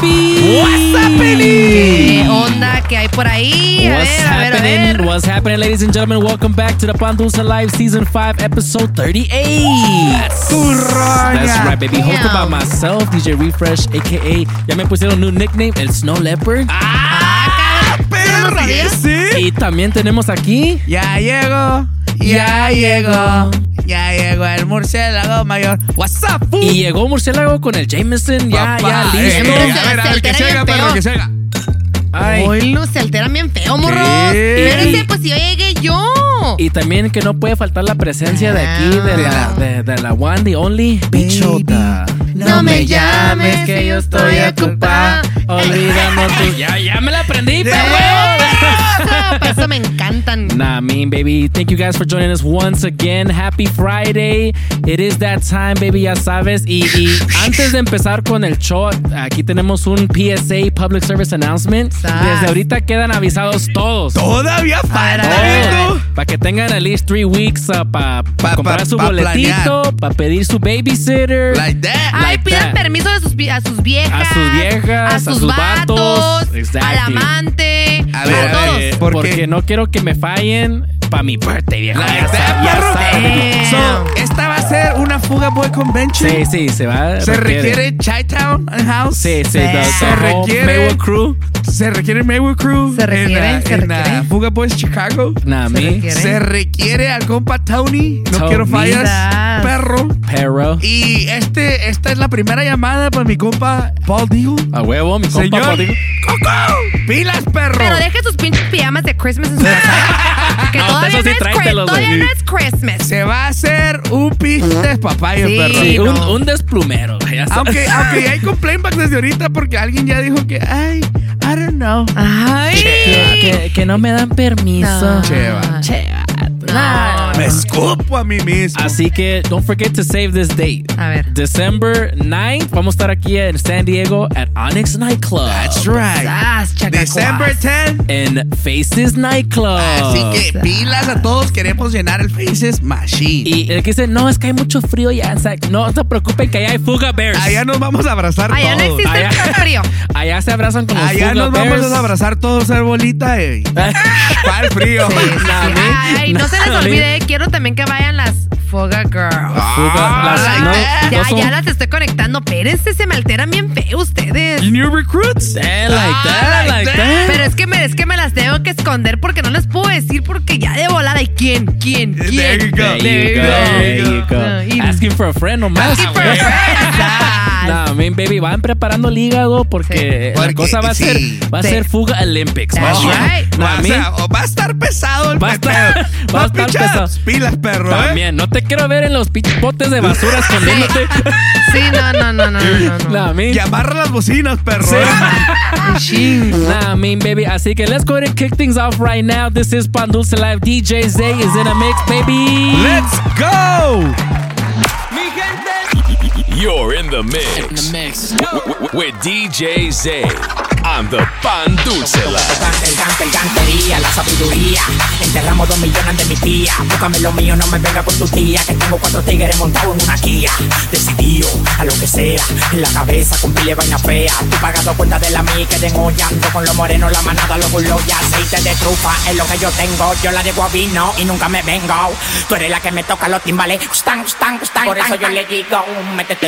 What's happening? ¿Qué onda que hay por ahí? A What's ver, a ver, a happening? ver. What's happening, ladies and gentlemen? Welcome back to the Pandusa Live Season 5, Episode 38. That's right, baby. Hosted by Damn. myself, DJ Refresh, aka, ya me pusieron un nickname, el Snow Leopard. Ah, Y también tenemos aquí. Ya llegó, ya llegó, ya llegó el murciélago mayor. What's up? Y llegó Murciélago con el Jameson, ya, Papá, ya eh, listo. eh, a ver, a ver, Se que bien perro, que haga. Ay. Hoy no se alteran bien feo, morros. Espérense, pues si yo llegué yo. Y también que no puede faltar la presencia de aquí, de la, Ah. de, de la one, the only, Bichota. No me llames, que yo estoy ocupada. Olvidando tu. Ya, ya me la aprendí, pero Eso, me encantan. Nah, mean, baby. Thank you guys for joining us once again. Happy Friday. It is that time, baby, ya sabes. Y, y antes de empezar con el show, aquí tenemos un PSA, Public Service Announcement. Desde ahorita quedan avisados todos. Todavía falta. Para que tengan at least three weeks uh, para Pa- comprar pa- su pa boletito, para pedir su babysitter. Like that. Ay, like pidan that. permiso de sus, a sus viejas. A sus viejas, a a sus, sus vatos, vatos. Exactly. al amante, A ver, a todos. ver. Porque, no quiero que me fallen para mi birthday, viejo. Like Ya that, ya perro. So, esta va a ser una Fuga Boy Convention. Sí, sí, se va. Se requiere Chi-Town House. Sí, sí, the Se requiere- Maywood Crew. Se requiere Maywood Crew. Se requiere, en, se en requiere. Fuga Boys Chicago. Nah, Se me. requiere. Se requiere al compa Tony. No Tony. quiero fallas. Perro. Pero. Y este, esta es la primera llamada para mi compa Paul Digo. A huevo, mi compa. Señor. Paulinho. ¡Coco! ¡Pilas, perro! Pero deje sus pinches pijamas de Christmas en su casa. Eso sí, no es, tráetelos, Chris- todavía güey. no es Christmas. Se va a hacer un pinche papayo, Sí. perro. Sí, un, no. un desplumero. Ya sabes. Aunque, aunque ya hay complaint back desde ahorita porque alguien ya dijo que, ay, I don't know. Ay. Que, que- que no me dan permiso. No. Cheva. Cheva. No. Me escupo a mí mismo. Así que don't forget to save this date. A ver. December 9th, vamos a estar aquí en San Diego at Onyx Nightclub. That's right. Sas. December 10. En Faces Nightclub. Así que pilas a todos, queremos llenar el Faces Machine. Y el que dice, no, es que hay mucho frío ya. o sea, no se preocupen que allá hay Fuga Bears. Allá nos vamos a abrazar Allá no todos. existe Allá- el frío. Allá se abrazan con los Allá Fuga nos vamos a abrazar todos, ser bolita. Eh. ¿Cuál frío? Sí, sí, sí. me- Ay, no se les olvide, quiero también que vayan las Foga Girls. Fuga- Ah, las- no. Ya, no son- ya las estoy conectando. Espérense, se me alteran bien feo ustedes. New recruits? Eh, like Ah, that, like that. that. Pero es que, me, es que me las tengo que esconder porque no les puedo decir porque ya de volada. ¿Y quién? ¿Quién? There ¿Quién? you go. There you There go. you go. There you go. Ah, y- Asking for a friend nomás. Asking for a friend. Nah, man, baby, van preparando el hígado porque Sí. la Porque cosa va a ser sí. va a Sí. ser Fuga Olympics. That's right. Nah, o sea, o va a estar pesado el Va a estar- pedo. va a estar pesado. Pilas, perro. ¿eh? También, no te quiero ver en los botes de basura escondiéndote. Sí, no, no, no, no, no. no. Nah, me- Y amarra las bocinas, perro. Sí. ¿eh? Nah, I mean, baby. Así que let's go ahead and kick things off right now. This is Pandulce Live. DJ Zay is in a mix, baby. Let's go. You're in the mix. mix. With DJ Zay on the Pan Dulce Live. Cante, cante, cantería, la sabiduría. Enterramos dos millones de mi tía. Búscame lo mío, no me venga con tu tía. Que tengo cuatro tigres montados en una Kia. Decidido a lo que sea. En la cabeza con pile vaina fea. Tú pagando cuenta de la mí que degollando con los morenos, la manada, los bulos y aceite de trufa. Es lo que yo tengo. Yo la de guavino y nunca me vengo. Tú eres la que me toca los timbales. Por eso yo le digo, métete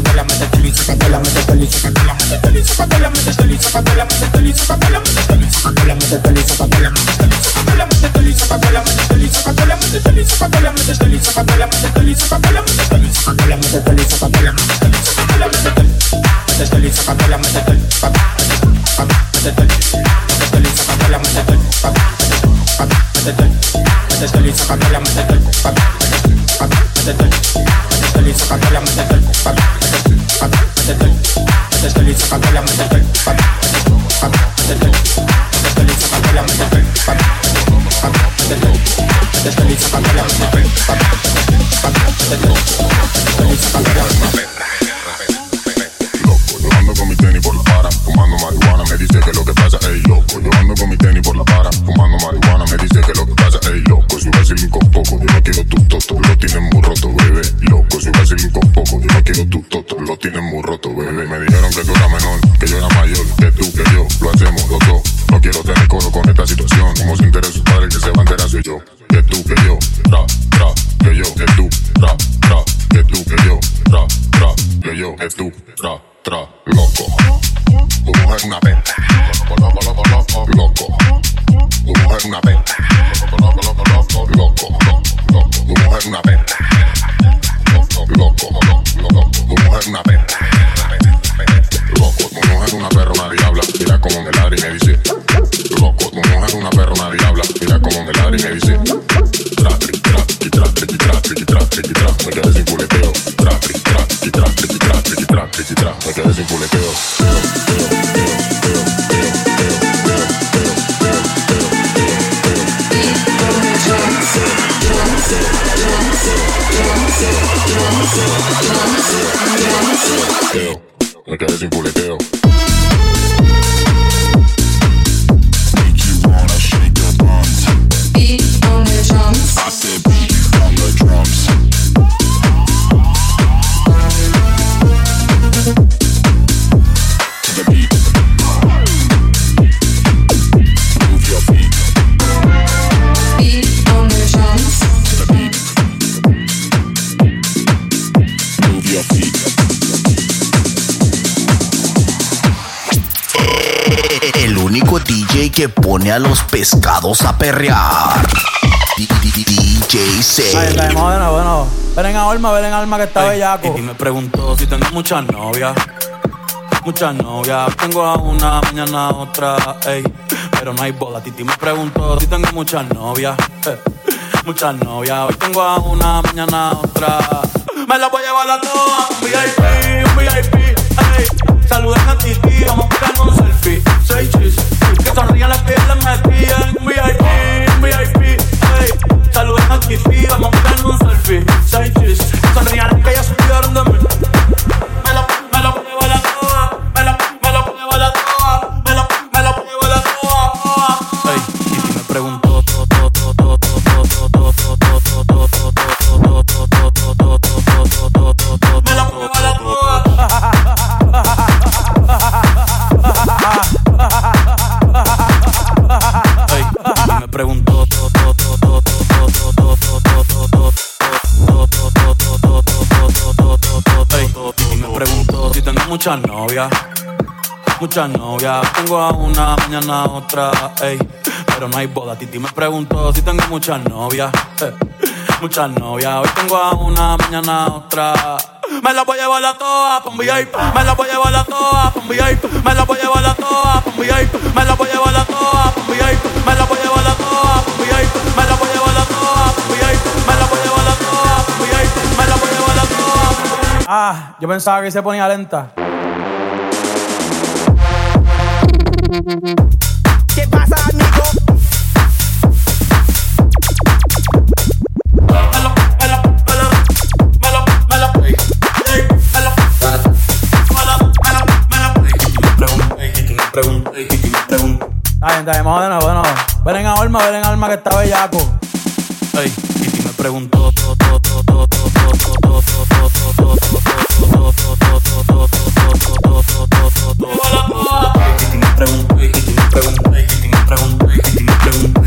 Let's go, let's go, Stolica, tienen muy roto, bebé. Me dijeron que tú eras menor, que yo era mayor, que tú, que yo, lo hacemos los dos. No quiero tener coro con esta situación, como se entera su padre, que se va a enterar soy yo. Que tú, que yo, ra, ra, que yo, que tú, ra, ra, que tú, que yo, ra, ra, que yo, que tú, ra, ra, loco. Tu mujer una perra. Loco, loco, loco, loco. Tu mujer una perra. Loco, loco, loco, loco, loco, loco. Tu mujer una perra. Loco, loco, loco, loco. Tu mujer una perra. Loco, tu una perra, una diabla. Mira cómo me ladra y me dice. Loco, tu mujer una perra, una diabla. Mira cómo me ladra y me dice. Tra, tri, tra, tri, tra, tri, tra, tri, tra, tri, tra. Me quedé sin puleteo. Tra, tri, tra, tri, tra, tri, tra, tri, tra, tri, tra. Me quedé sin. Pone a los pescados a perrear. DJ Ahí C. está, bueno, bueno. Ven en alma, ven en alma que está bellaco. Y me preguntó si tengo muchas novias. Muchas novias. Tengo a una, mañana a otra, ey. Pero no hay boda. Titi me preguntó si tengo muchas novias. eh, Muchas novias. Hoy tengo a una, mañana a otra. Me la voy a llevar a todas. Un VIP, un VIP, ey. Saluden a Titi, vamos a tirar un selfie. Seis chis. sonrían las que las metían VIP, VIP, hey. Saluden a Kifi, vamos a un selfie. Say cheese, sonrían las que ya supieron de mí muchas novias, muchas novias. Tengo a una, mañana otra, ey. Pero no hay boda. Titi me preguntó si tengo muchas novias, eh. muchas novias. Hoy tengo a una, mañana otra. Me la voy a llevar a toa un VIP. Me la voy a llevar a toa un Me la voy a llevar a toa pa' un Me la voy a llevar a toa un Me la voy a llevar a toa un Me la voy a llevar a toa un Me la voy a llevar a toa un Me la voy a llevar a toa. Ah, yo pensaba que se ponía lenta. que está bellaco. Ey, y me preguntó, todo, todo, todo. Pregunta, pregunta, pregunta, pregunta.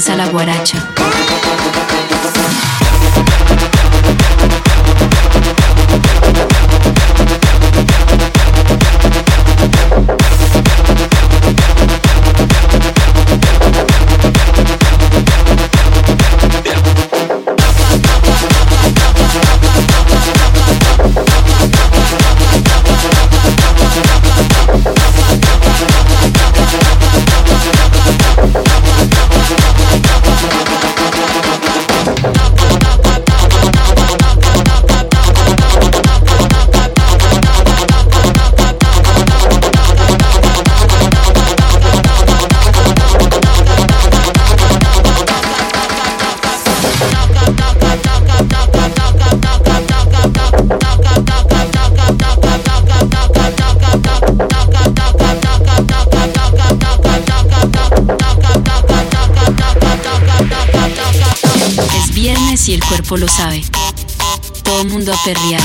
empieza la guaracha. Lo sabe. Todo mundo a perrear.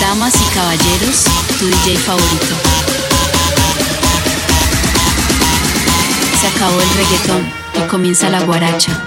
Damas y caballeros, tu DJ favorito. Se acabó el reggaetón y comienza la guaracha.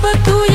but do.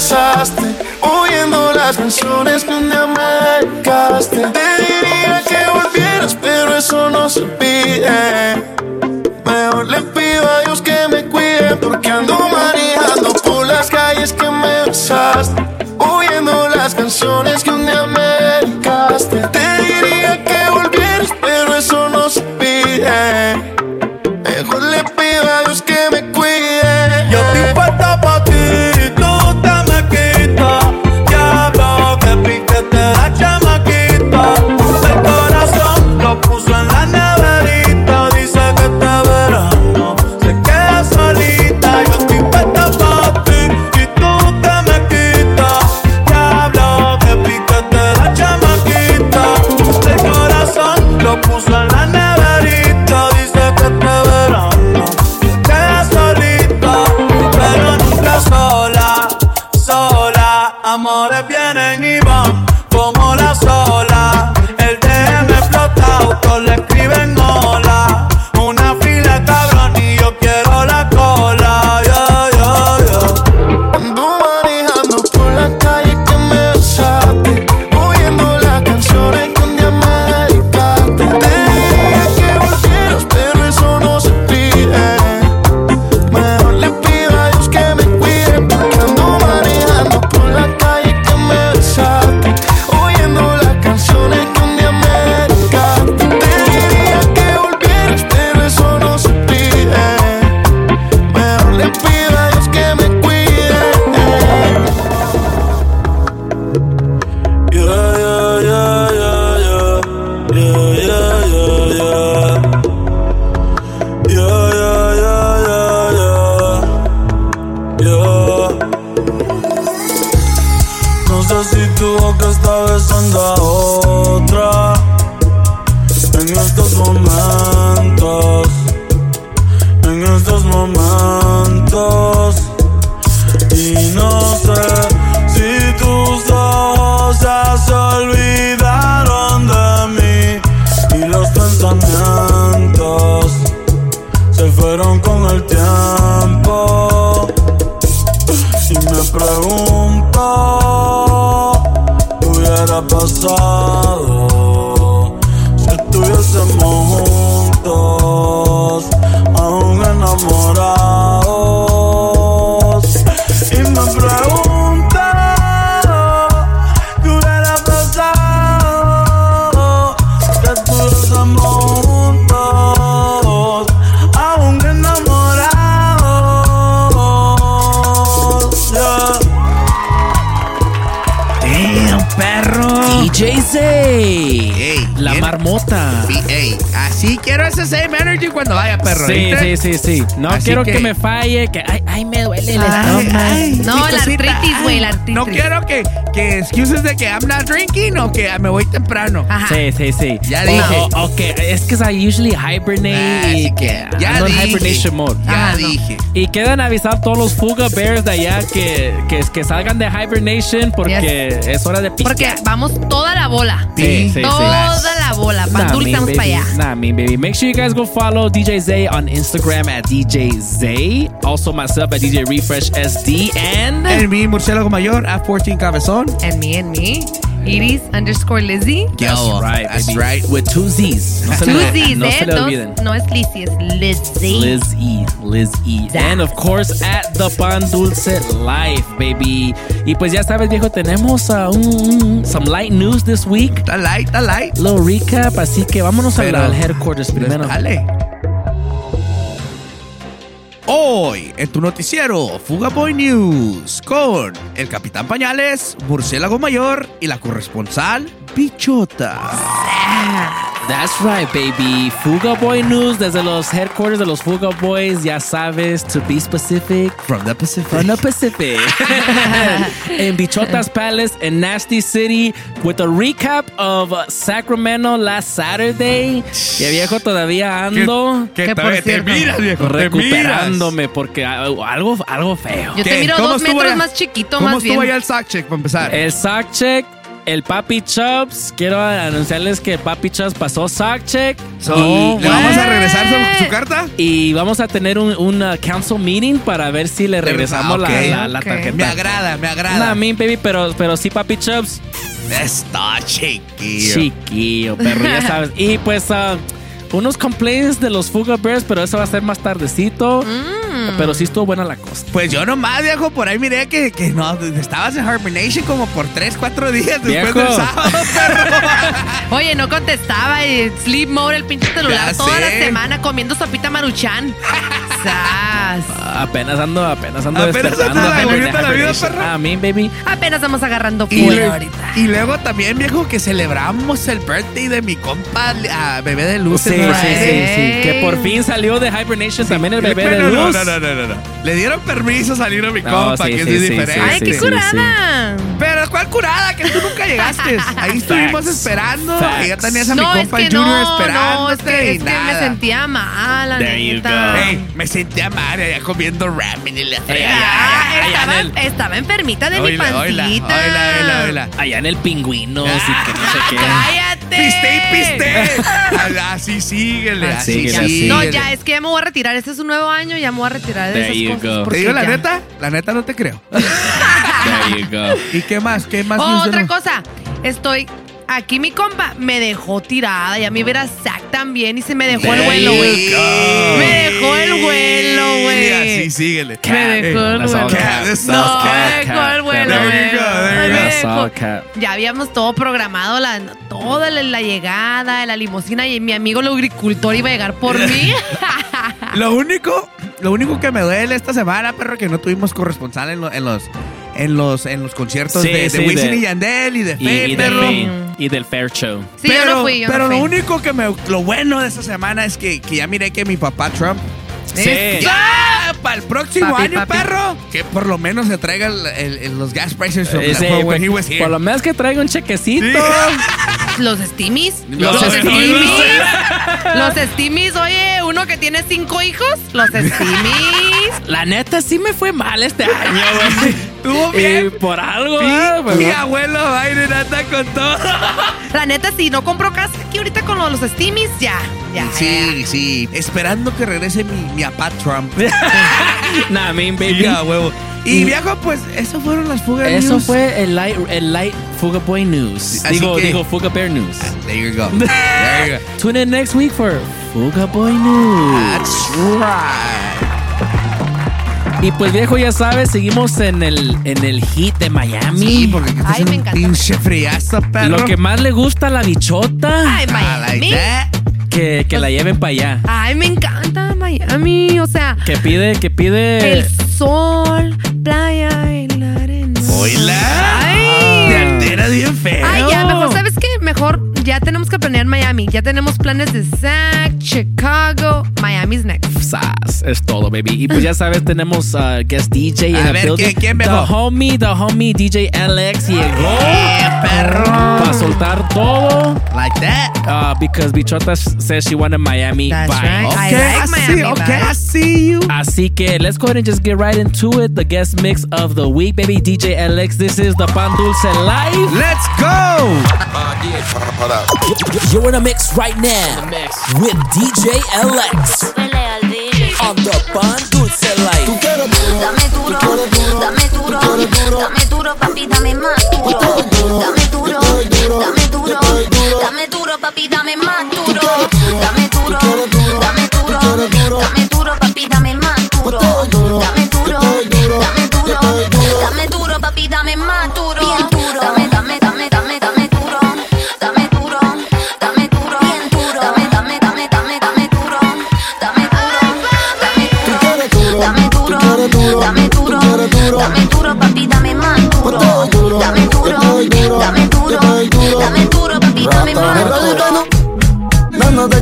besaste, oyendo las canciones que un me. Sí, sí, sí, sí. No Así quiero que... que- me falle, que ay, ay, me duele el Ay, estómago. ay, No, la artritis, güey, la artritis. No quiero que, que excuses de que I'm not drinking o que me voy temprano. Sí, sí, sí. Ya dije. oh, ok, es que I usually hibernate y que ya ando en dije. hibernation mode. Ya dije. Y quedan avisar todos los Fuga Bears de allá que, que, que salgan de hibernation porque es hora de pistear. Porque vamos toda la bola. Sí, sí, toda sí. la bola. Pan Nah, vamos para allá. Nah, mean, baby. Make sure you guys go follow DJ Zay on Instagram at DJ Zay. Also myself at DJ Refresh SD and En mi murciélago mayor, a 14 cabezón. And me, and me. Iris underscore Lizzy. That's right, that's baby. right. With two Z's. No se Two le, Z's, no ¿eh? se le Dos- no es Lizzy, es Lizzy. Liz E, Liz E. And of course at the Pan Dulce Life, baby. Y pues ya sabes, viejo, tenemos uh, un- un- some light news this week. The light, the light. Little recap, así que vámonos a Pero- la- al headquarters primero. Dale. Hoy, en tu noticiero, Fuga Boy News, con el Capitán Pañales, Murciélago Mayor y la corresponsal, Bichota. That's right, baby. Fuga Boy News desde los headquarters de los Fuga Boys, ya sabes, to be specific. From the Pacific. From the Pacific. in Bichota's Palace in Nasty City with a recap of Sacramento last Saturday. Y viejo, todavía ando. Que- que Que, por te cierto- miras, viejo, Recuperándome porque algo, algo, algo feo. Yo te miro ¿Cómo dos metros más chiquito, ¿Cómo más bien. estuvo allá el sack check para empezar? El sock check, el Papi Chubbs. Quiero anunciarles que el Papi Chubbs pasó sock check. So, ¿Le vamos a regresar su, su carta? Y vamos a tener un, un, uh, council meeting para ver si le regresamos Ah, ok. la, la, tarjeta. Me agrada, me agrada. Nah, mean, baby, pero, pero sí, Papi Chubbs. Está chiquillo. Chiquillo, perro, ya sabes. Y pues, uh, unos complaints de los Fuga Bears, pero eso va a ser más tardecito. Pero sí estuvo buena la cosa. Pues yo nomás, viejo, por ahí miré que, que no, estabas en Hibernation como por 3, 4 días después Viejo. del sábado, perro. Oye, no contestaba y sleep mode el pinche celular Ya toda sé. la semana comiendo sopita maruchan. Sas. Apenas ando, apenas ando Apenas despertando. anda apenas bonita de la vida, perro. Ah, mean, baby. Apenas vamos agarrando le- ahorita. y luego también, viejo, que celebramos el birthday de mi compa, a bebé de luz. Sí, sí, sí, sí. Que por fin salió de Hibernation también el bebé de luz. No, no, no, no, no. Le dieron permiso a salir a mi No, compa, sí, que sí, es sí, diferente. sí, Ay, sí, qué sí, curada. Pero ¿cuál curada? Que tú nunca llegaste. Ahí estuvimos Facts. esperando. Facts. Y ya tenías a mi No, es compa que el Junior no, no, es que, y es que me sentía mal, la neta. me sentía mal allá comiendo ramen y la Ah, estaba, enfermita de mi pancita. oila, oila, oila, oila. Allá en el pingüino, así que no sé qué. ¡Cállate! Piste y piste. Así síguele, así Síguele, síguele. así. No, ya, es que ya me voy a retirar. Este es un nuevo año, ya me voy a retirar de There esas you cosas. go. ¿Te porque digo la ya- neta? La neta no te creo. There you go. ¿Y qué más? ¿Qué más? Oh, news otra tenemos? cosa. Estoy. Aquí mi compa me dejó tirada. Ya me viera Zack también y se me dejó el There vuelo, you güey. go. Me dejó el vuelo, Y güey. así síguele. Me dejó el That's all vuelo. cat. That's No, all me cat. dejó el vuelo, There güey. you go, there you Me go. That's dejó- all cat. Ya habíamos todo programado, la, toda la, la llegada de la limusina y mi amigo el agricultor iba a llegar por mí. Lo único, lo único que me duele esta semana, perro, que no tuvimos corresponsal en, lo- en los en los en los conciertos Sí, de, de sí, Wisin de- y Yandel y de Y, Fe, y del perro. Fame, y del Fair Show. Sí, pero yo no fui, yo no pero lo único que me lo bueno de esta semana es que, que ya miré que mi papá Trump Sí. ya para el próximo Papi, año, papi. perro, que por lo menos se traiga el- el- el- los gas prices from Ese, the- when he was here. por lo menos que traiga un chequecito. Los Steamies. Los Los, Steamies. Los Steamies, oye, uno que tiene cinco hijos. Los Steamies. La neta sí me fue mal este año, güey. Estuvo bien. Y por algo, Mi, ah, pues, abuelo Biden anda con todo. La neta, si no compro casa aquí ahorita con los, los steamies, ya, ya. Sí, sí. Esperando que regrese mi, mi apá Trump. Nah, mean, baby. Huevo. Y viejo, pues, eso fueron las fugas Eso news. fue el light, el light Fuga Boy News. Así digo, que- digo Fuga Bear News. There you go. There you go. Tune in next week for Fuga Boy News. That's right. Y pues viejo, ya sabes, seguimos en el, en el hit de Miami. Sí, porque Ay, me un encanta. pinche friazo, perro. Lo que más le gusta a la bichota, Ay, I like Miami. that. Que, que la lleven para allá. Ay, me encanta Miami. O sea, Que pide, que pide. el sol, playa y la arena. Oila. Ay. Te altera bien feo. Ay, ya, mejor, ¿sabes qué? Mejor ya tenemos que planear Miami. Ya tenemos planes de Zack, Chicago, Miami's next. Sas, es todo, baby. Y pues ya sabes, tenemos uh, guest DJ A en el ver, building. ¿quién- quién, The homie, the homie DJ Alex llegó. Eh, perro. Para soltar todo. Like that. Uh, because Bichota says she wanted Miami That's vibes. right. I Okay, like I Miami see. Okay, I see you. Así que let's go ahead and just get right into it. The guest mix of the week, baby. DJ Alex. This is the Pan Dulce Live. Let's go. You're in a mix right now mix. with DJ LX on the Pan Dulce Life.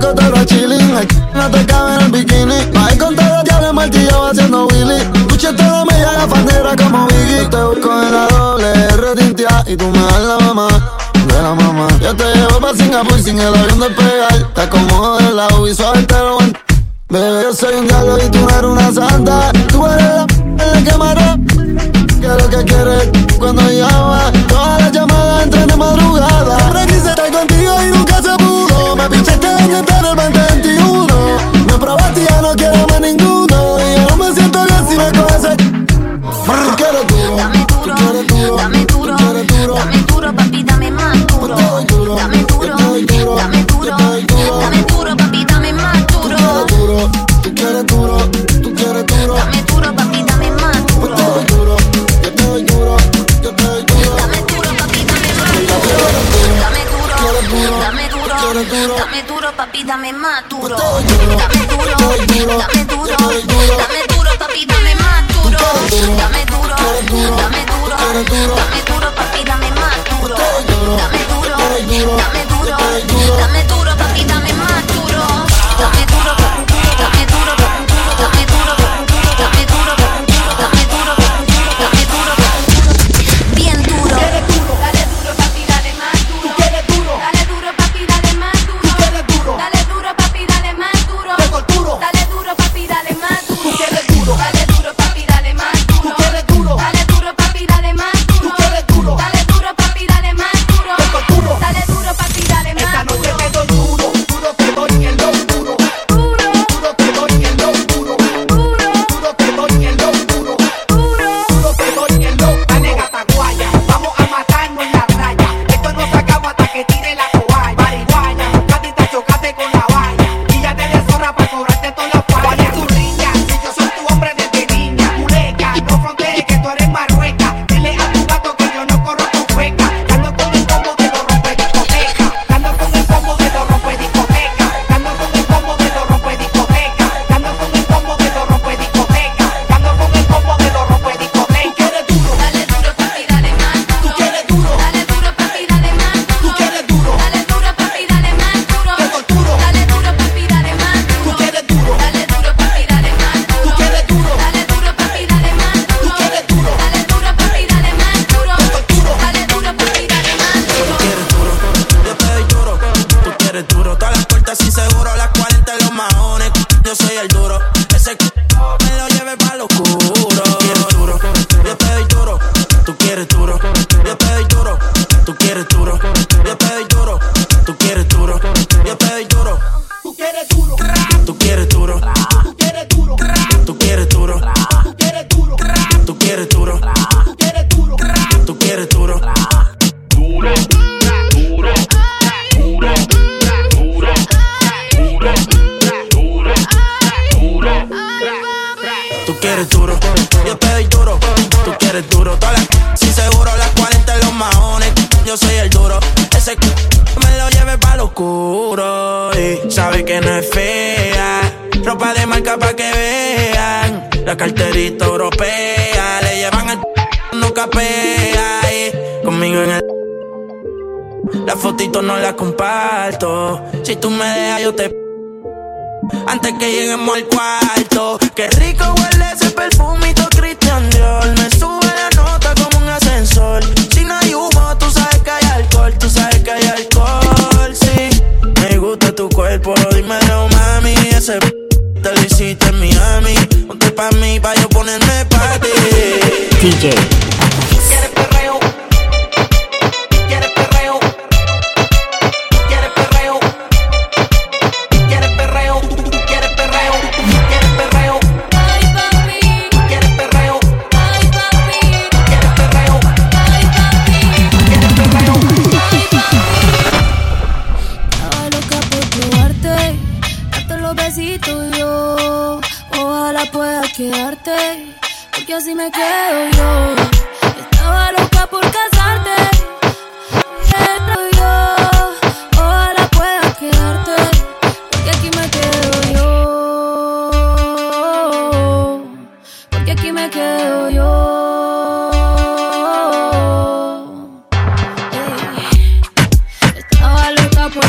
Dándote cotero chilling, ay, no te cabe en el bikini. Más con todo diablo martillo haciendo Willy. Escuché toda media la bandera como Biggie. Yo te busco en la doble R tintia y tú me das la mamá. De la mamá. Yo te llevo pa' Singapur sin el avión despegar. Te acomodo del lado y suave te lo aguanto. Bebé, yo soy un diablo y tú no eres una santa. Tú eres la la que maró. Que lo que quieres cuando llama. Todas las llamadas entran de madrugada. Papi, dame más duro. Dame duro, dame duro, dame duro, papi, dame más duro. Dame duro, dame duro, dame duro,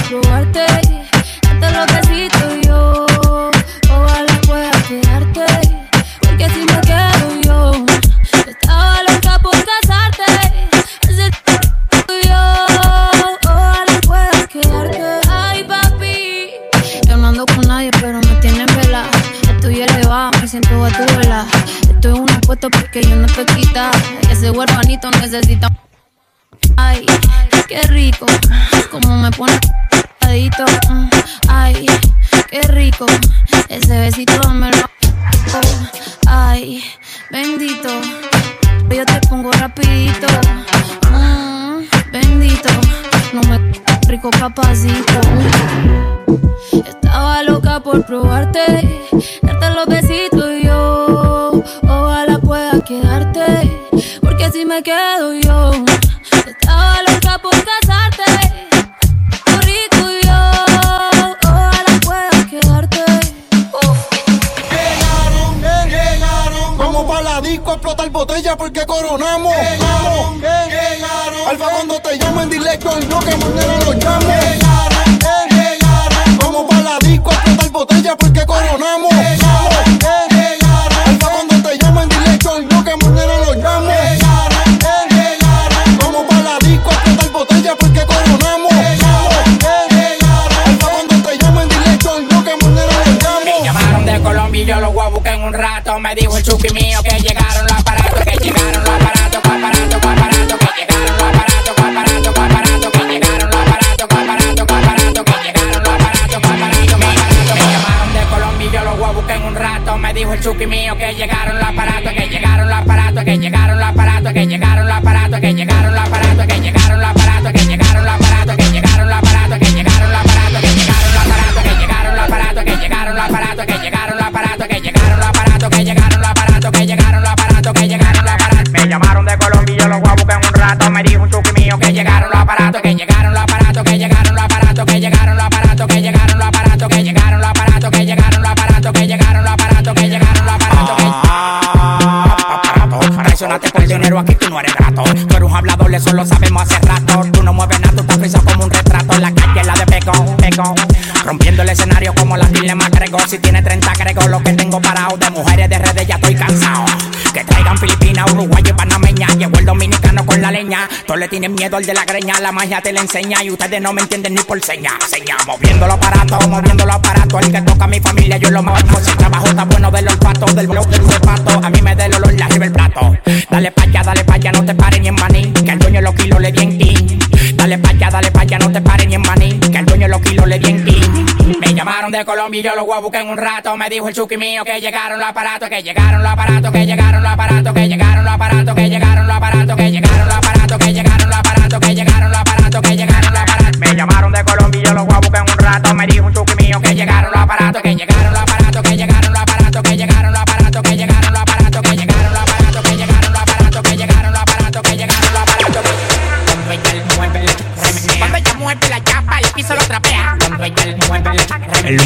probarte, Traicionaste por dinero, aquí tú no eres grato. Tú eres un hablador, eso lo sabemos hace rato. Tú no mueves nada, tú estás frisado como un retrato. La calle, la de pegón, pegón. Rompiendo el escenario como la dilema agregó. Si tiene 30, agrego lo que tengo parado. De mujeres de redes ya estoy cansado. Que traigan Filipinas, Uruguayo Panameña. Llegó el dominicano con la leña. Todos le tienen miedo al de la greña. La magia te la enseña y ustedes no me entienden ni por seña. Seña, moviendo los aparatos, moviendo los aparatos. El que toca a mi familia, yo lo mato. Si el trabajo está bueno del olfato, del blog del zapato. A mí me da el olor, la arriba el plato. Dale pa' allá, dale pa' allá, no te pares ni en maní. Que el dueño los kilos le di en king. Dale pa' allá, dale pa' allá, no te pares ni en maní. Que el dueño los kilos le di en king. Llamaron de Colombia y yo los voy a en un rato. Me dijo el chuki mío que llegaron los aparatos, que llegaron los aparatos, que llegaron los aparatos, que llegaron los aparatos, que llegaron los aparatos, que llegaron los aparatos, que llegaron los aparatos, que llegaron los aparatos, que llegaron los aparatos. Me llamaron de Colombia y yo los voy a buscar en un rato. Me dijo el chuki mío que llegaron los aparatos, que llegaron los aparatos, que llegaron los aparatos, que llegaron los aparatos, que llegaron los aparatos, que llegaron los aparatos, que llegaron los aparatos, que llegaron los aparatos, que llegaron los aparatos. Cuando ella mueve, la chapa, el piso lo trapea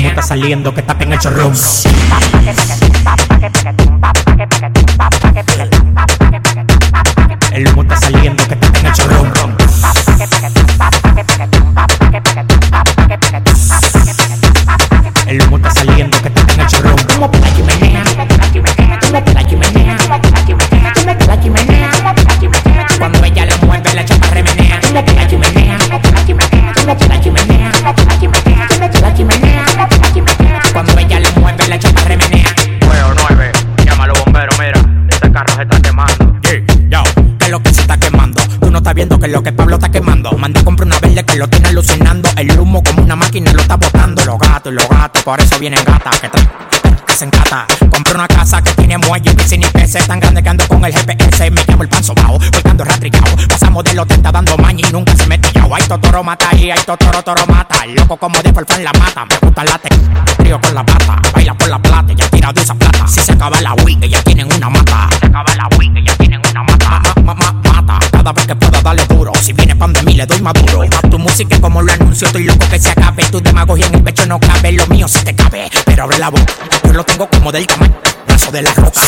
está saliendo que está en el chorrón. El humo está saliendo que está en el chorrón. El humo está saliendo que está en el chorrón. Estás viendo que lo que Pablo está quemando. Manda a comprar una verde que lo tiene alucinando. El humo como una máquina lo está botando. Los gatos los gatos, por eso vienen gatas que, Compré una casa que tiene muelle, piscina y PC tan grande que ando con el GPS. Me llamo el panzo bao, volcando rastrillado. Pasamos de los 30 dando maña y nunca se mete ya. Hay toro mata y hay toro toro mata. Loco como de fan la mata. Me gusta la te trío con la pata. Baila por la plata, ya tira de esa plata. Si se acaba la wig, ya tienen una mata. Se acaba la wig, ya tienen una mata. Ma, ma, ma, mata. Cada vez que pueda darle duro. Si viene pan de mí, le doy maduro. Tu música como lo anuncio, estoy loco que se acabe. Tu demagogia en el pecho no cabe, lo mío sí te cabe. Pero abre la boca, yo lo tengo como del tamaño. Brazo de la roca.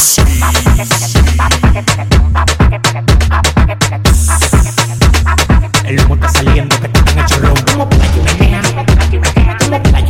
El humo está saliendo que está en el chorrón. Como por la chimenea, como por la chimenea, como por la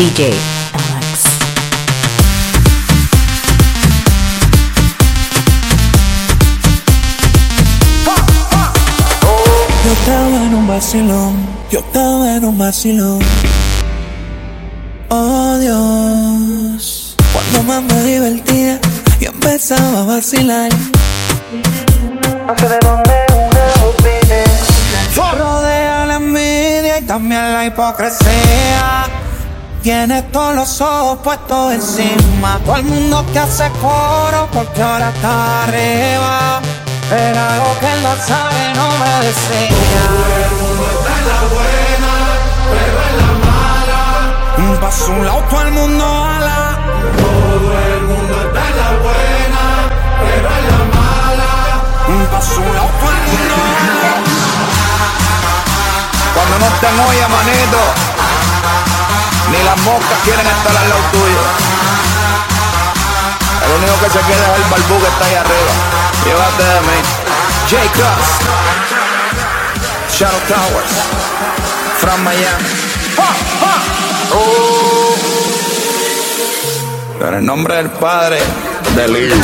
DJ. Yo estaba en un vacilón, yo estaba en un vacilón. Oh Dios, cuando más me divertía, yo empezaba a vacilar. No sé de dónde. Rodea la envidia y también la hipocresía. Tiene todos los ojos puestos encima. Todo el mundo que hace coro porque ahora está arriba. Pero algo que él no sabe no me desea. Todo el mundo está en la buena, pero en la mala. Un paso a un lado, todo el mundo ala. Todo el mundo está en la buena, pero en la mala. Un paso a un lado, todo el mundo ala. Cuando no estén olla, manito, ni las moscas quieren estar al tuyo. El único que se queda es el barbú que está ahí arriba. Llévate de mí. J. Cross. Shadow Towers. From Miami. Oh. En el nombre del Padre, de lío.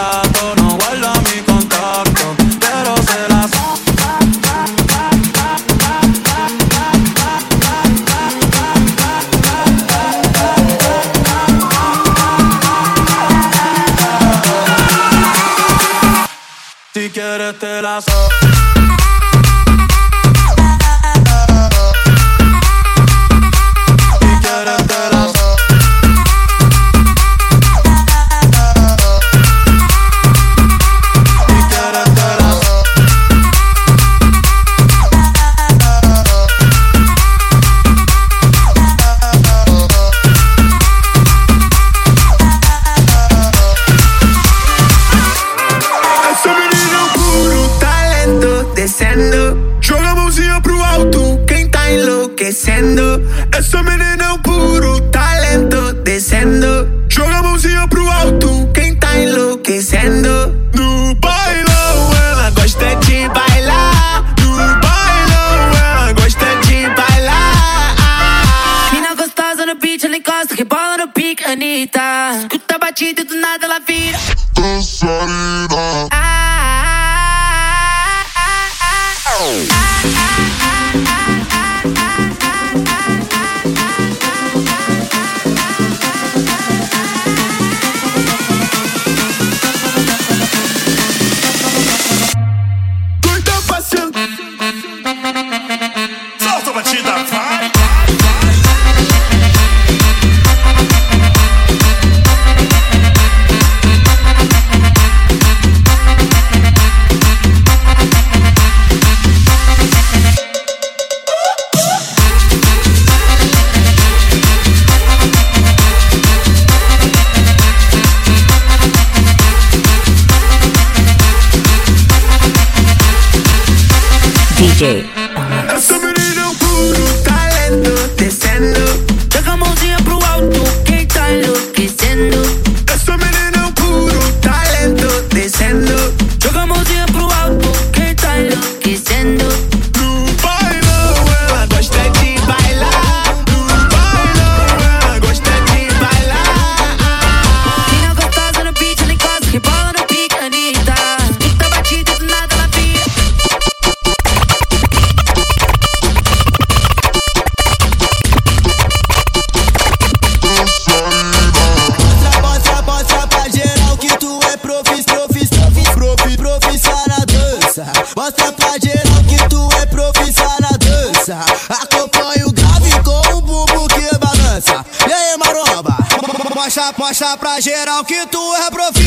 El Mostrar pra geral que tu é prof...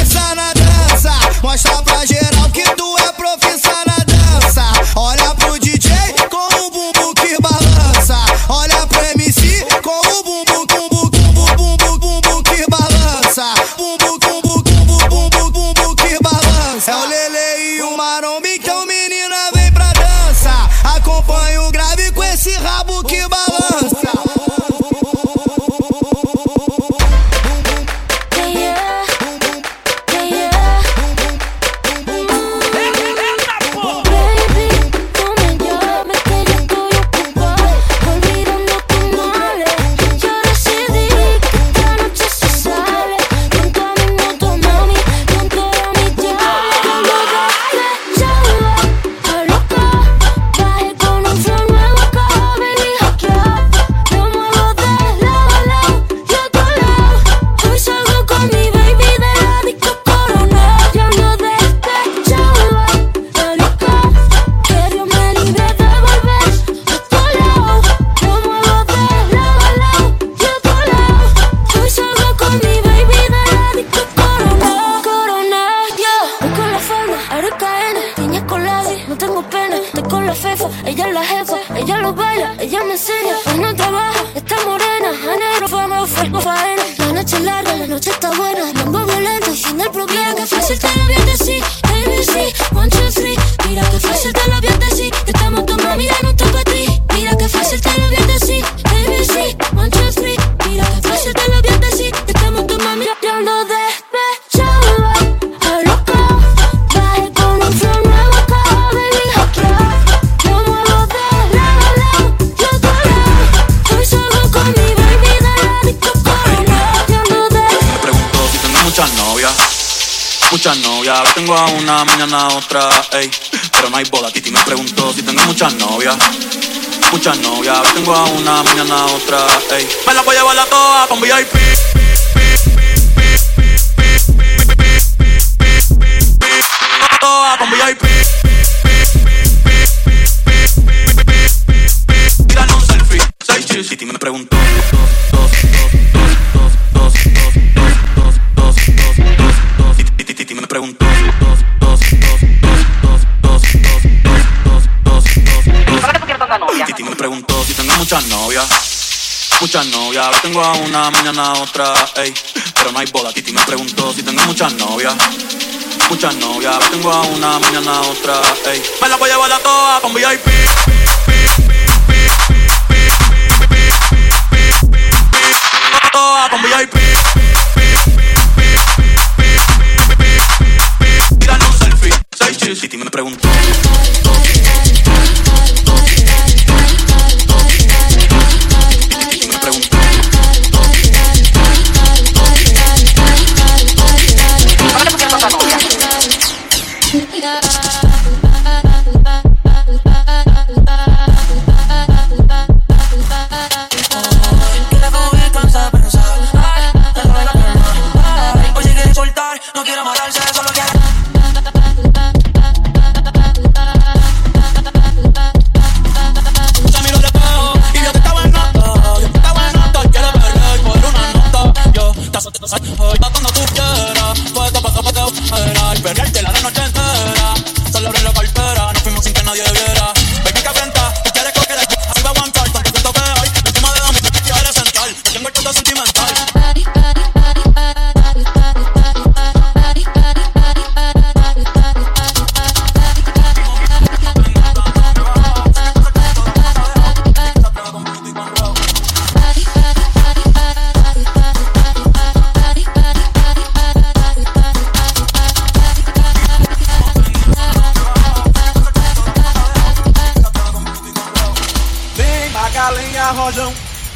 muchas novias, ahora tengo a una, mañana a otra, ey. Pero no hay boda, Titi me preguntó si tengo muchas novias. Muchas novias, ahora tengo a una, mañana a otra, ey. Me la voy a llevar a todas con VIP. Todas con VIP. Tírale un selfie, seis Titi me preguntó. preguntó si tengo muchas novias. Muchas novias, ahora tengo a una, mañana a otra, ey. Pero no hay boda, Titi me preguntó si tengo muchas novias. Muchas novias, ahora tengo a una, mañana a otra, ey. Me la voy a llevar a todas con VIP. Todas con VIP. Tírale un selfie, seis Titi me preguntó.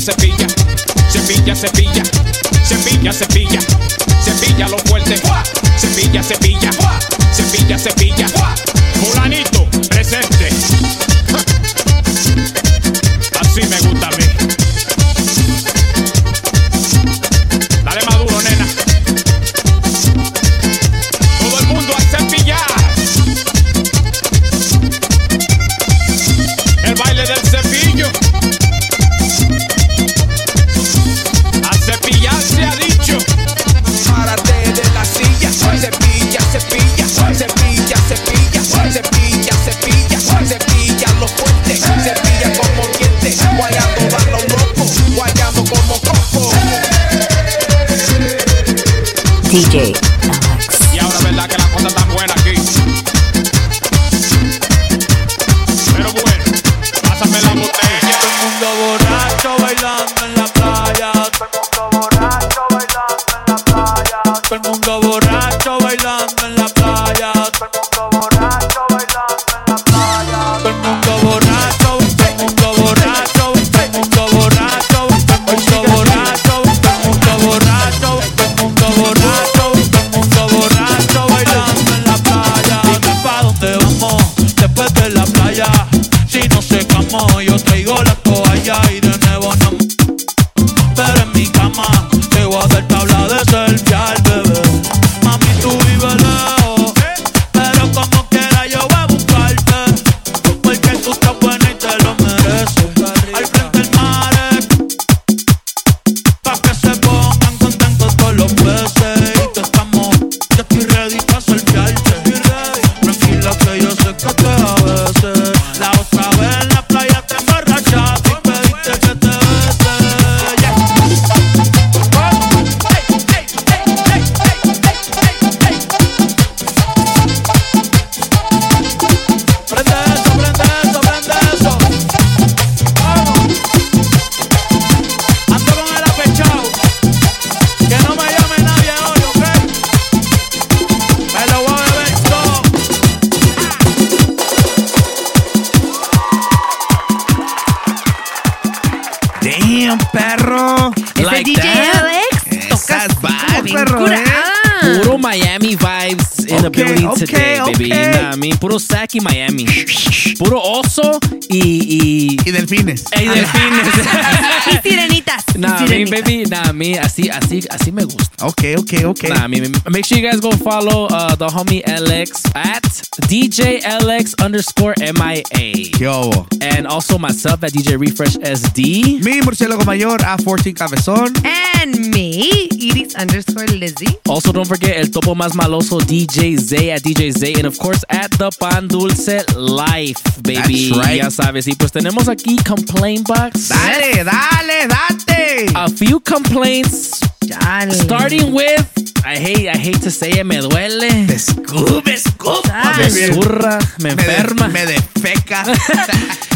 Cepilla, cepilla, cepilla, cepilla, cepilla, cepilla, cepilla lo fuerte. Cepilla, cepilla, DJ Si no secamos, yo traigo la toalla y de nuevo no. Pero en mi cama te voy a hacer tabla de y. Y delfines. Y delfines. Y sirenitas. I mean, sirenitas. baby, nah, me, así, así, así me gusta. Ok, ok, ok. Nah, I mean, make sure you guys go follow uh, the homie LX at DJ LX underscore MIA. ¿Qué hubo? And also myself at DJ Refresh SD. Mi murciélago mayor, A14 Cabezón. And me, Iris underscore Lizzie. Also, don't forget El Topo Más Maloso DJ Zay at DJ Zay. And of course, at the Pan Dulce Life, baby. That's right. Ya sabes. Y pues tenemos aquí Complaint Box. Dale, dale, date. A few complaints. Dale. Starting with, I hate, I hate to say it, me duele. Me escupe, me escupe. Me zurra, me Me de- enferma. Me defeca.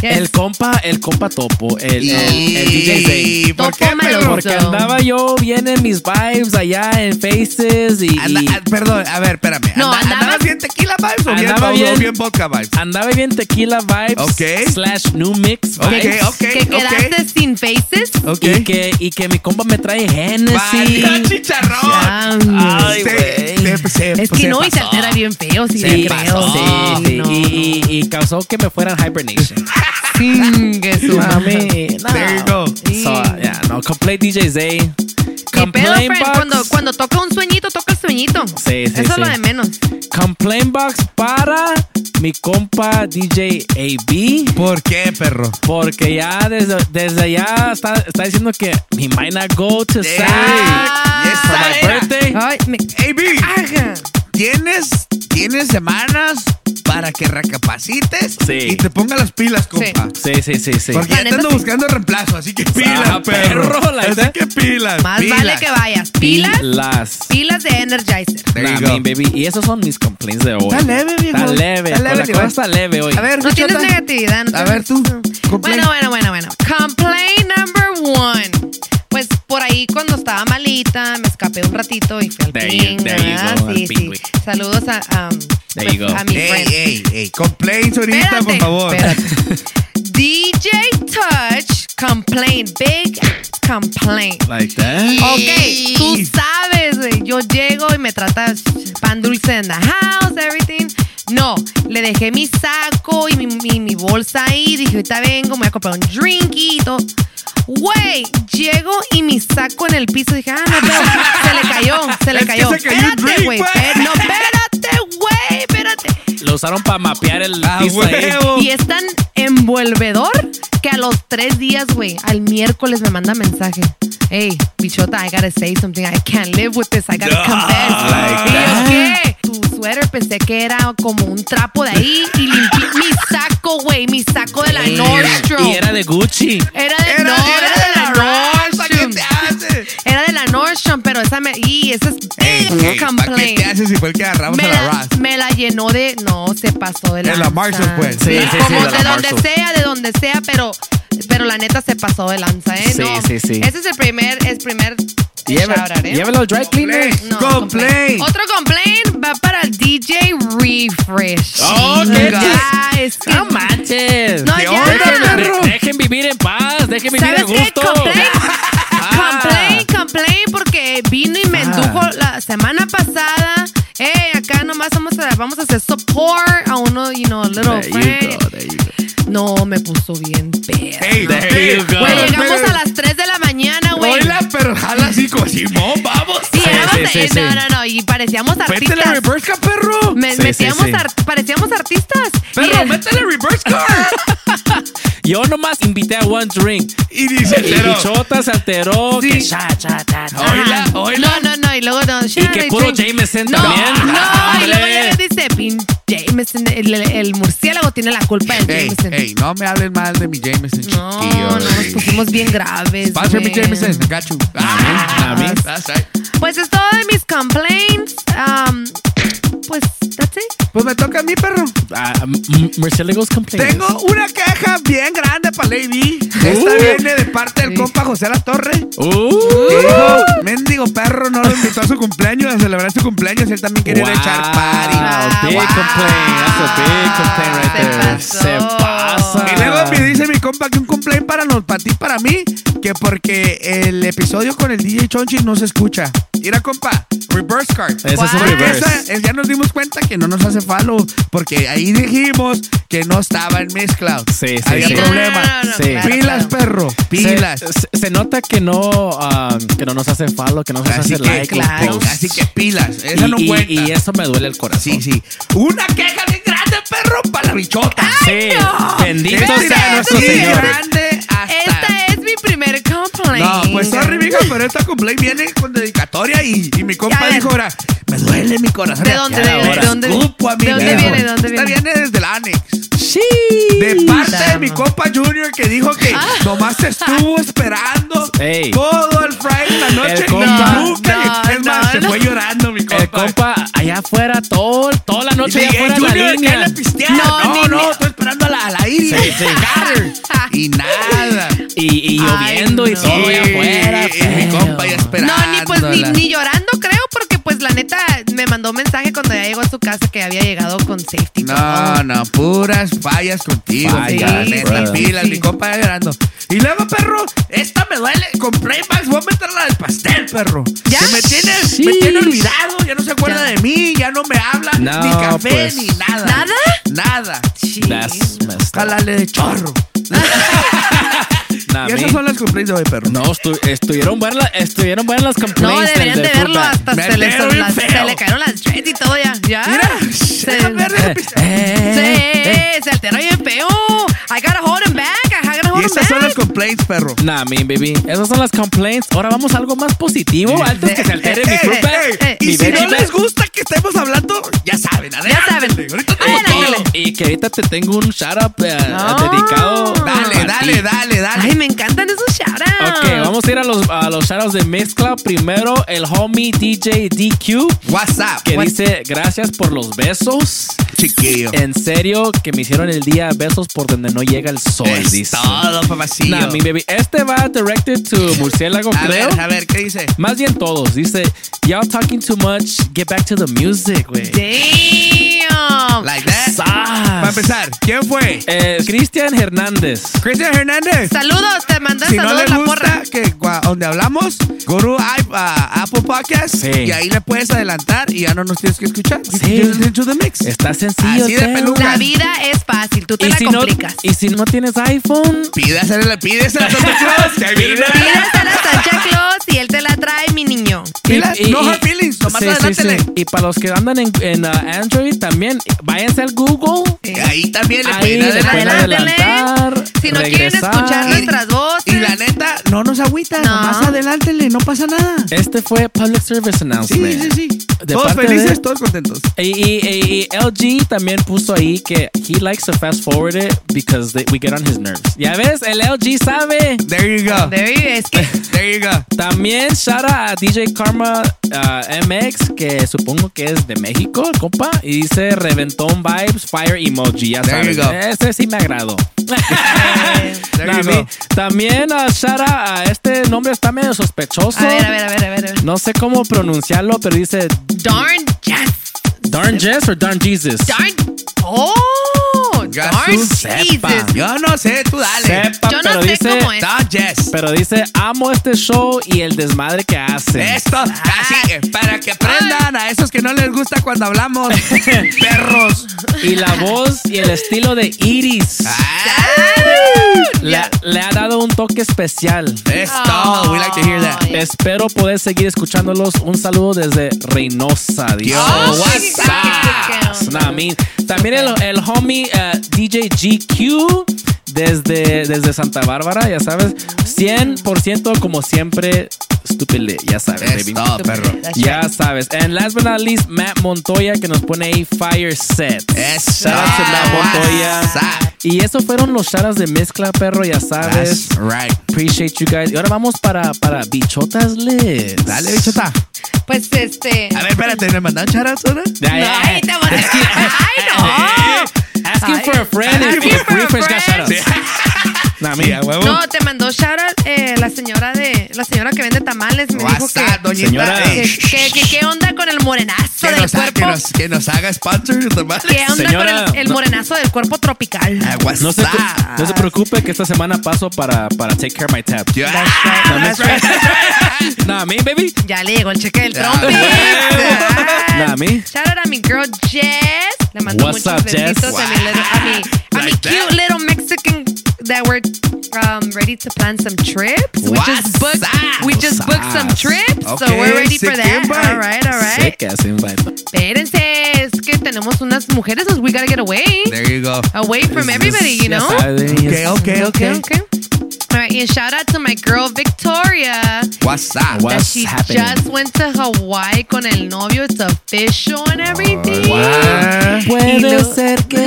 El compa, el compa Topo, el, el, el DJ Zay. ¿Y por qué, perro? meloso. Porque andaba yo bien en mis vibes allá en Faces y, Anda- y ah, perdón, a ver, espérame. No, Anda- andabas- ¿Andabas bien tequila vibes o bien, Andaba bien- bien vodka vibes? andaba bien tequila vibes Ok. slash new mix Ok, vibes. ok, Que quedaste sin faces. ok. Y que, y que mi compa me trae Hennessy. Vaya chicharrón. Ya, Ay, Se- güey. se- se- Es se que no, y se pasó. altera bien feo, sí, le creo. sí, sí. No. Y, y- y causó que me fuera en hibernation. Chingue su Mami, no. There you go. So, yeah, no, complaint DJ Zay. Ni pedo, Complaint friend. box. Cuando, cuando toca un sueñito, toca el sueñito. Sí, sí, Eso es lo de menos. Complaint box para mi compa DJ AB. ¿Por qué, perro? Porque ya desde, desde allá está, está diciendo que he might not go to Saturday Yes, for my birthday. Ay, me- AB, ¿tienes, tienes semanas para que recapacites Sí. y te pongas las pilas, compa. Sí, sí, sí, sí. Porque ya te ando buscando reemplazo, así que pilas, Ah, perro. perro, la así que pilas. Más pilas. vale que vayas. Pilas, Pilas. pilas de Energizer. There Nah, you go. mean, baby. Y esos son mis complaints de hoy. Está leve, viejo. Está leve. Está leve, la está leve hoy. A ver, No tienes negatividad. No A ver, tú. complain. Bueno, bueno, bueno, bueno. Complaint number one. Por ahí cuando estaba malita me escapé un ratito y fui al There you- ping, ¿verdad? go, Sí, sí. Saludos a, um, pues, a mi Ey, friend. ey, ey. Complaints ahorita, Espérate, por favor. espérate. DJ Touch complaint, big complaint. Like that. Ok, tú sabes, güey. Yo llego y me tratas pan dulce en the house, everything. No, le dejé mi saco y mi, mi- mi bolsa ahí. Dije, ahorita vengo, me voy a comprar un drink y todo. Güey, llego y mi saco en el piso. Dije, ah, no, pero se le cayó, se le Es que cayó. se cayó espérate, güey. espé- No, espérate, güey, espérate. Lo usaron para mapear el Ah, ahí. huevo. Y es tan envolvedor que a los tres días, güey, al miércoles me manda mensaje. Hey, bichota, I gotta say something. I can't live with this. I gotta confess. like y yo, that. ¿qué? Tu suéter pensé que era como un trapo de ahí y limpié mi saco, güey, mi saco de la Ey, Nordstrom. Y era de Gucci. Era de, Era, no, era era de la la raza, ¿qué Nordstrom. Era de la Nordstrom, pero esa me. Y ese es Ey, big ey, ¿pa' qué complaint. te haces si fue el que agarramos me a la la, Ross? me la llenó de. No, se pasó de la. De la Marshall, pues. Sí, sí, sí, Como de de, la donde Marshall. sea, de donde sea, pero. Pero la neta se pasó de lanza, ¿eh? Sí, no. sí, sí. Ese es el primer. Es primer. ¿eh? Llévalo al dry cleaner. No, Complaint. Otro complaint va para el DJ Refresh. Oh, ¿qué Guys, que- No manches. No, ¿Qué ya. onda, Dejen, perro? de- dejen vivir en paz. Dejen vivir ¿Sabes qué? gusto. Complaint. Ah. Vino y me indujo la semana pasada. Hey, acá nomás vamos a, vamos a hacer support a uno, you know, little There you friend. go, there you go. No, me puso bien perra. Ey, There you go. Güey, llegamos a las 3 de la mañana, güey. Oila, pero jala así como Simón, vamos. Sí, éramos sí, de- sí, no, sí. no, no, y parecíamos Métele artistas. reverse car, perro. Me- Sí, metíamos sí, sí. ar- parecíamos artistas. Perro, el- métele reverse car. Yo nomás invité a one drink. Y dice, Y pero. Bichota se alteró. Sí. Que cha, cha, cha, cha. Oila, oila. No, no, no, y luego no. Y que puro Jameson no, también. No, y luego ya dice, pin Jameson, el, el murciélago tiene la culpa del Ey, Jameson. ey, no me hablen mal de mi Jameson, No, chiquillo. no, nos pusimos bien graves. Sponsor mi. Jameson, gacho. A mí. That's right. Pues es todo de mis complaints. Um, pues, that's it. Pues me toca a mí, perro. Ah, m- Murciélagos complaints. Tengo una caja bien grande para Lady. Esta Uh. viene de parte del compa José La Torre. Uh. Dijo, mendigo perro, no lo invitó a su cumpleaños, a celebrar su cumpleaños. Él también quería ir a echar party. Wow, big wow. complaint. That's a big complaint right Se there. pasó. Se pasa. Y luego me dice mi compa que un complaint para, nos, para ti, para mí, que porque el episodio con el DJ Chonchi no se escucha. Mira, compa, reverse card. Ese es un reverse. Esa- ya nos dimos cuenta que no nos hace follow porque ahí dijimos que no estaba en Mixcloud. Sí, sí, Había sí. problema. No, no, no, no, Sí. claro, Pilas, claro. perro. Pilas. se- se nota que no, um, que no nos hace follow, que no nos Así hace que, like. claro. así que pilas. Esa y, no cuenta. y eso me duele el corazón. Sí, sí. Una queja bien grande, perro, para la bichota. Sí. Bendito sea nuestro Señor. grande hasta... Esta es mi primer complaint. No, pues sorry, mija, pero esta complaint viene con dedicatoria y, y mi compa dijo ahora, me duele mi corazón. ¿De dónde viene? ¿De dónde viene? escupo ¿De dónde viene? ¿De dónde Esta viene? viene desde el Annex. Sí. De parte de mi compa Junior que dijo que Ah. nomás te estuvo esperando Ey. todo el Friday en la noche. El compa- y nunca, No, es más, no, se no. fue llorando mi compa. El compa allá afuera, todo, toda la noche sí, allá afuera la línea. No, No, ni- no, Sí, sí. Y nada. Y, y lloviendo Ay, y no. todo allá afuera. Y, y mi feo. compa ya esperando. No, ni pues ni, ni llorando, creo, porque pues la neta me mandó un mensaje cuando ya llegó a su casa que había llegado con safety. No, todo. no, puras fallas contigo. Fallas, la neta, pilas, Sí. mi compa ya llorando. Y luego, perro, esta me duele. Con Playmax voy a meterla del pastel, perro. ¿Ya? Que me tiene, Sí. me tiene olvidado, ya no se acuerda Ya. de mí, ya no me habla, No, ni café, pues. ni nada. ¿Nada? Nada. Sí. Jálale de chorro. Nah, y esas son las complaints de hoy, perro. No, estu- estuvieron buenas las- estuvieron buenas las No, complaints. deberían del- de verlo hasta se le, entero bien las- feo. se le cayeron las dreads y todo ya. Ya. Mira, Se- déjame ver, déjame pistear. Eh, Y estas son las complaints, perro. Nah, me baby. Esas son las complaints. Ahora vamos a algo más positivo. Antes que se altere mi Eh, eh, eh, mi Y si no les gusta que estemos hablando, ya saben, adelante. saben. Ahorita y que ahorita te tengo un shout up eh, dedicado. Dale, a dale, dale, dale. Ay, me encantan esos shoutouts. Ok, vamos a ir a los, a los shoutouts de Mixcloud. Primero, el homie DJ DQ. WhatsApp. Que dice, gracias por los besos. Chiquillo. En serio, que me hicieron el día besos por donde no llega el sol, Es dice. Todo, papacillo. Nah, mi baby. Este va directed to Murciélago, A creo. ver, a ver, ¿qué dice? Más bien todos. Dice, y'all talking too much. Get back to the music, güey. Damn. Like that. Para empezar, ¿quién fue? Eh, Cristian Hernández. Cristian Hernández. Saludos, te mandan Si no saludos le la gusta porra. que cua- donde hablamos, to i- a Apple Podcast Sí. y ahí le puedes adelantar y ya no nos tienes que escuchar. You Sí. can just listen to the mix. Está sencillo. Así de Teo. peluca. La vida es fácil, tú te Y la si, no, complicas. y si no tienes iPhone, Pídesela, pídesela a Santa Claus. que viene Pídesela a Santa Claus y él te la trae, mi niño. Pilas, Y- y- no y- hard feelings, nomás sí, sí, adelántele. sí. Y para los que andan en, en, uh, Android también, váyanse al Google. Ahí también le Ahí pueden adelantar. adelantar. Si no quieren escuchar nuestras voces. Y la neta, no nos agüita, No. nomás adelántele, no pasa nada. Este fue Public Service Sí, Announcement. sí, sí. De todos parte felices, de- todos contentos. Y, y- y- y LG también puso ahí que he likes to fast forward it because they- we get on his nerves. Ya ves, el LG sabe. There you go. There you- es que There you go. También shout out a DJ Karma uh, MX, que supongo que es de México, compa. Y dice Reventón Vibes, Fire Emoji. Ya There sabes. you go. Ese sí me agradó. There you También, go. también uh, shout out a este nombre está medio sospechoso. A ver, a ver, a ver, a ver. a ver. No sé cómo pronunciarlo, pero dice Darn Jess. Darn Jess or Darn Jesus. Darn. Oh, darn tú Jesus. Yo no sé, tú dale. Sepa, Yo no pero sé dice, cómo es. No, pero dice amo este show y el desmadre que hace. Esto, así, eh, para que aprendan a esos que no les gusta cuando hablamos. Perros. Y la voz y el estilo de Iris. Ah, Le, le ha dado un toque especial. Es todo. We like to hear that. Espero poder seguir escuchándolos. Un saludo desde Reynosa. dice. Yo, what's up? Nah, I mean, también el, el homie uh, DJ GQ desde, desde Santa Bárbara, ya sabes. 100% como siempre. Stupid ya sabes, baby. todo, perro. Ya sabes. And last but not least, Matt Montoya que nos pone ahí Fire Set. Eso. Matt Montoya. Y eso fueron los shoutouts de mezcla, perro, ya sabes. That's right. Appreciate you guys. Y ahora vamos para, para Bichotas Liz. Dale, bichota. Pues este. A ver, espérate, ¿me mandaron charas ahora? Ya, ya, ya. Ay, te voy a- Ay, no. Asking for a friend and Asking for a Refresh got friend. shoutouts. Nah, huevo. No, te mandó shoutout eh, la señora de la señora que vende tamales. Me dijo que, up, doñita? Señora. que, que- que qué onda con el morenazo Que del nos, ha- que, cuerpo. nos, que nos haga sponsor, nomás. ¿Qué onda Señora, con el, el no- morenazo del cuerpo tropical? Ah, No se, no se preocupe que esta semana paso para, para take care of my tab. Yeah. That's right, that's right. Nah, me, baby. Ya le llegó el cheque del trompi. Nah, me. Shout out a mi girl Jess. Le mando What's muchos up, Jess? besitos a mi little, a mi, a mi Like cute that. little Mexican that we're um, ready to plan some trips. We just What's booked up? we just booked some What's trips, so Okay, we're ready for sick that. invite. All right, all right. Sick ass invite. Espérense, es que tenemos unas mujeres, we gotta get away. There you go. Away from everybody, you Ya know? sabes, Okay, okay, okay. okay. All right, and shout out to my girl Victoria. What's up? that What's she happening? just went to Hawaii con el novio. It's official and everything. What? Y Puede lo- ser que.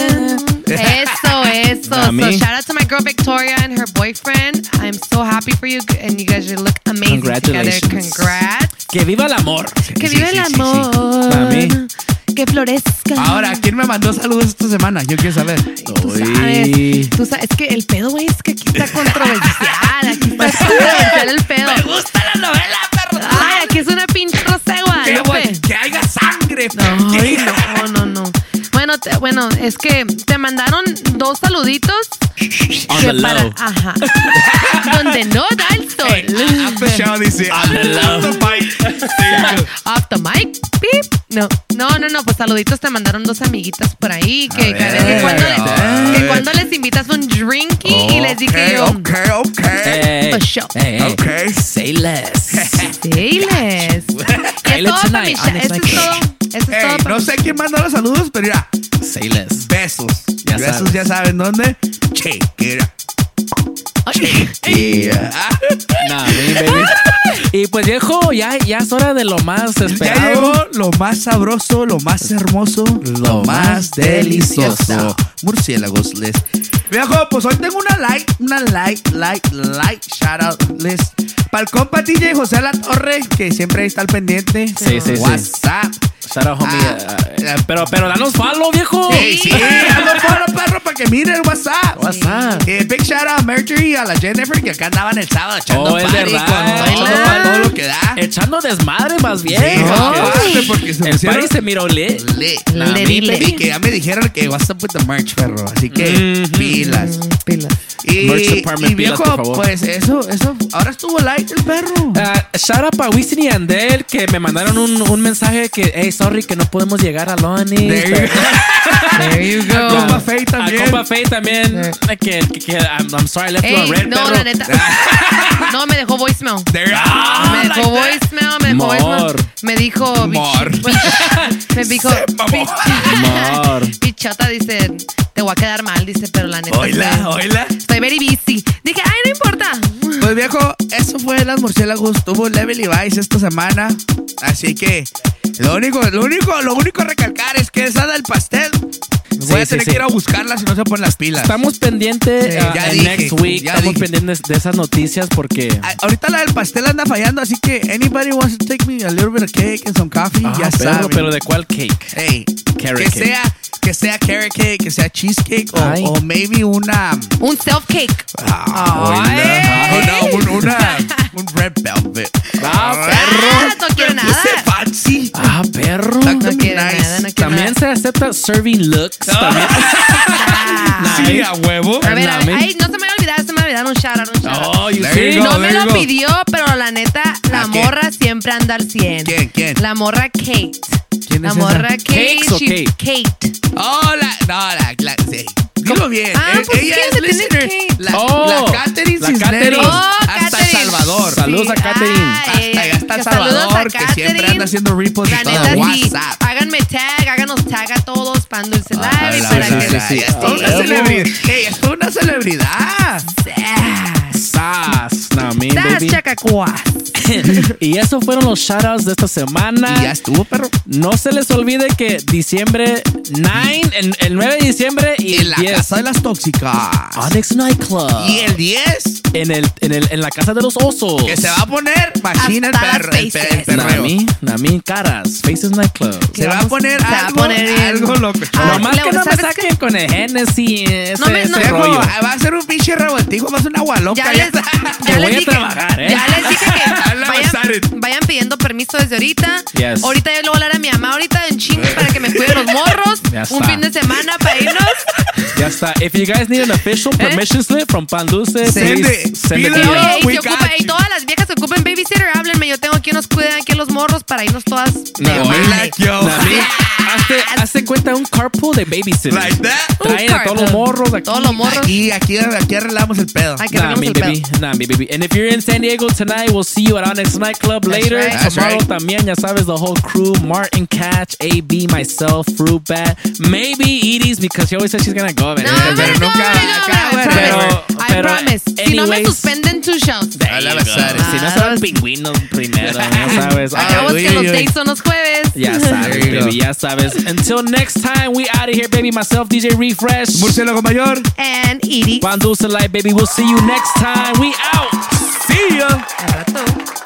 Eso, eso. Nah, so me. shout out to my girl Victoria and her boyfriend. I'm so happy for you, and you guys you look amazing together. Congrats. Que viva el amor. Que viva sí, el sí, sí. amor. Que florezca. Ahora, ¿quién me mandó saludos esta semana? Yo quiero saber. Tú sabes, tú sabes, es que el pedo, güey, es que aquí está controversial. Aquí está controversial el pedo. Me gusta la novela, perro. Ay, aquí es una pinche rosa de Que, haya sangre. Ay, no, no, no. Bueno, te- bueno, es que te mandaron dos saluditos. On que the para, low. ajá. donde no da el sol. After show dice. On the low. after. There you go. Off the mic, beep. No, no, no, no, pues saluditos te mandaron dos amiguitas por ahí que, ver, que cuando, a le- ver. que cuando les invitas un drinky y les dije yo, Ok, ok. Hey, For sure. hey, hey. Ok. Say less. Diles. Kylie Es todo, Famisha, on Eso es todo. Eso es Hey, todo. no sé quién mandó los saludos, pero mira, Say less. besos. Ya besos sabes. ya saben dónde. Y, ah, Nah, baby. Y pues viejo, ya, ya es hora de lo más ya esperado. llegó lo más sabroso, lo más hermoso, lo, más delicioso. Murciélagos list. Viejo, pues hoy tengo una like, una like, like, like, shout out list. Para el compa DJ José La Torre, que siempre está al pendiente. Sí, sí, sí. Shout out, homie. Ah. Eh, pero, pero danos follow, viejo. Sí, sí, ando por perro para que mire el WhatsApp. WhatsApp. Eh, big shout out a Mercury y a la Jennifer que acá andaban el sábado echando Oh, es party verdad. con todo, Hola. todo lo que da. Echando desmadre más bien. Sí, aparte, porque se el pusieron- party se miró lit. Lit. Nah, Lit, mi lit. baby. Y que ya me dijeron que WhatsApp with the merch, perro. Así que Mhm. pilas. Pilas. Y, Merch department, y pilas, viejo, por favor. pues eso, eso. Ahora estuvo light el perro. Ah, shout out a Wisin y Andel que me mandaron un, un mensaje que, hey, sorry que no podemos llegar a Lonnie. There you There you A go. compa Faye A también. compa Faye también. Que, que, que- I'm, I'm sorry, I left you on red, no, perro. la neta. No, me dejó voicemail. There- ah, me dejó voicemail, me dejó Mor. voicemail. Me dijo. Mor. Me dijo. Amor. Pichota dice, te voy a quedar mal, dice, pero la neta. Oila, oila. Estoy very busy. Dije, ay, no importa. Pues viejo, eso fue las murciélagos. Tuvo Level Vice esta semana. Así que lo único, lo único, lo único a recalcar es que esa del pastel. Voy a tener sí, que ir a buscarla si no se ponen las pilas. Estamos pendientes Sí, ah, ya en dije, next week. ya Estamos dije. pendientes de esas noticias porque. A- Ahorita la del pastel anda fallando, así que anybody wants to take me a little bit of cake and some coffee, Ah, ya perro, saben. pero ¿de cuál cake? Hey, Carrot que cake. sea, que sea carrot cake, que sea cheesecake o, Ay. o maybe una, Un self cake. ah, Ay. no, un, una, un red velvet. Ah, Ah, no quiero nada. Puse fancy. Ah, perro. También se acepta serving looks. También. Sí, a huevo. A ver, a ver, ay, no se me va a olvidar, se me va a olvidar un shout out, un shout out. Oh, you see? go. No me lo go. pidió, pero la neta, la morra siempre anda al 100. ¿Quién, quién? La morra Kate. ¿Quién La es morra esa? Kate. ¿Cakes o she- Kate. Oh, la, no, la, la, sí. Dilo bien. Ah, Eh, pues, ella ¿quién es listener. Kate? La, Oh, la Catherine la. Catherine. Oh, hasta El Catherine. Salvador. Saludos a Catherine. Ay, Hasta, hasta El saludos a Salvador, que siempre anda haciendo reposts La y todo. sí. WhatsApp. Háganme tag, háganos tag a todos, pan dulce live. Ah, y la para verdad, que sí, sí. Es toda una Ah, celebridad. Ey, es toda una celebridad. Sas. No, Das baby. y eso fueron los shoutouts de esta semana. Y ya estuvo, perro. No se les olvide que diciembre 9, el, el 9 de diciembre y En el la 10. casa de las tóxicas. Onyx Nightclub. Y el 10, en, el, en, el, en la casa de los osos. que se va a poner machina el perro. El, el perreo. Nami, Nami, caras. Faces Nightclub. Se va a poner Se va a algo, poner algo loco. Ah, Nomás que no me ¿sabes saquen con el Hennessy. Ese, No me- ese no- Viejo, rollo. va a ser un pinche revoltijo, va a ser una agua loca. Ya les, ya voy les a dije, trabajar, ¿eh? ya les dije que a vayan, vayan pidiendo permiso desde ahorita. Yes. Ahorita yo le voy a hablar a mi mamá ahorita en chingo para que me cuide los morros. Ya un está. fin de semana para irnos. Ya está. If you guys need an official permission slip from Pan Dulce, Send it. send it ocupa, y you. todas las viejas que ocupen babysitter, háblenme. Yo tengo quien nos cuide aquí a los morros para irnos todas. No, madre. like yo. Hazte, hazte cuenta un carpool de babysitters. Like that. Traen a todos los morros aquí. Todos los morros. Aquí, aquí, aquí arreglamos el pedo. Hay que Nah, arreglamos el baby. pedo. Me baby. And if you're in San Diego tonight, we'll see you at Onyx Nightclub later. right. That's Tomorrow right. también, ya sabes, the whole crew. Martin Catch, AB, myself, Fruit Bat. Maybe Edie's because she always says she's gonna go. No, ¿verdad? pero no, nunca no, va no, acá, I promise. Pero- I pero promise. Si no me suspenden two shows. There Hola, you Basares. go. Si no serán pingüinos primero, ya sabes. Acabamos uy, que los uy. dates son los jueves. Ya sabes, baby, ya sabes. Until next time, we out of here, baby. Myself, DJ Refresh. Murciélago mayor. And Edie. Pan Dulce Light, baby. We'll see you next time. We out. See ya. Al rato.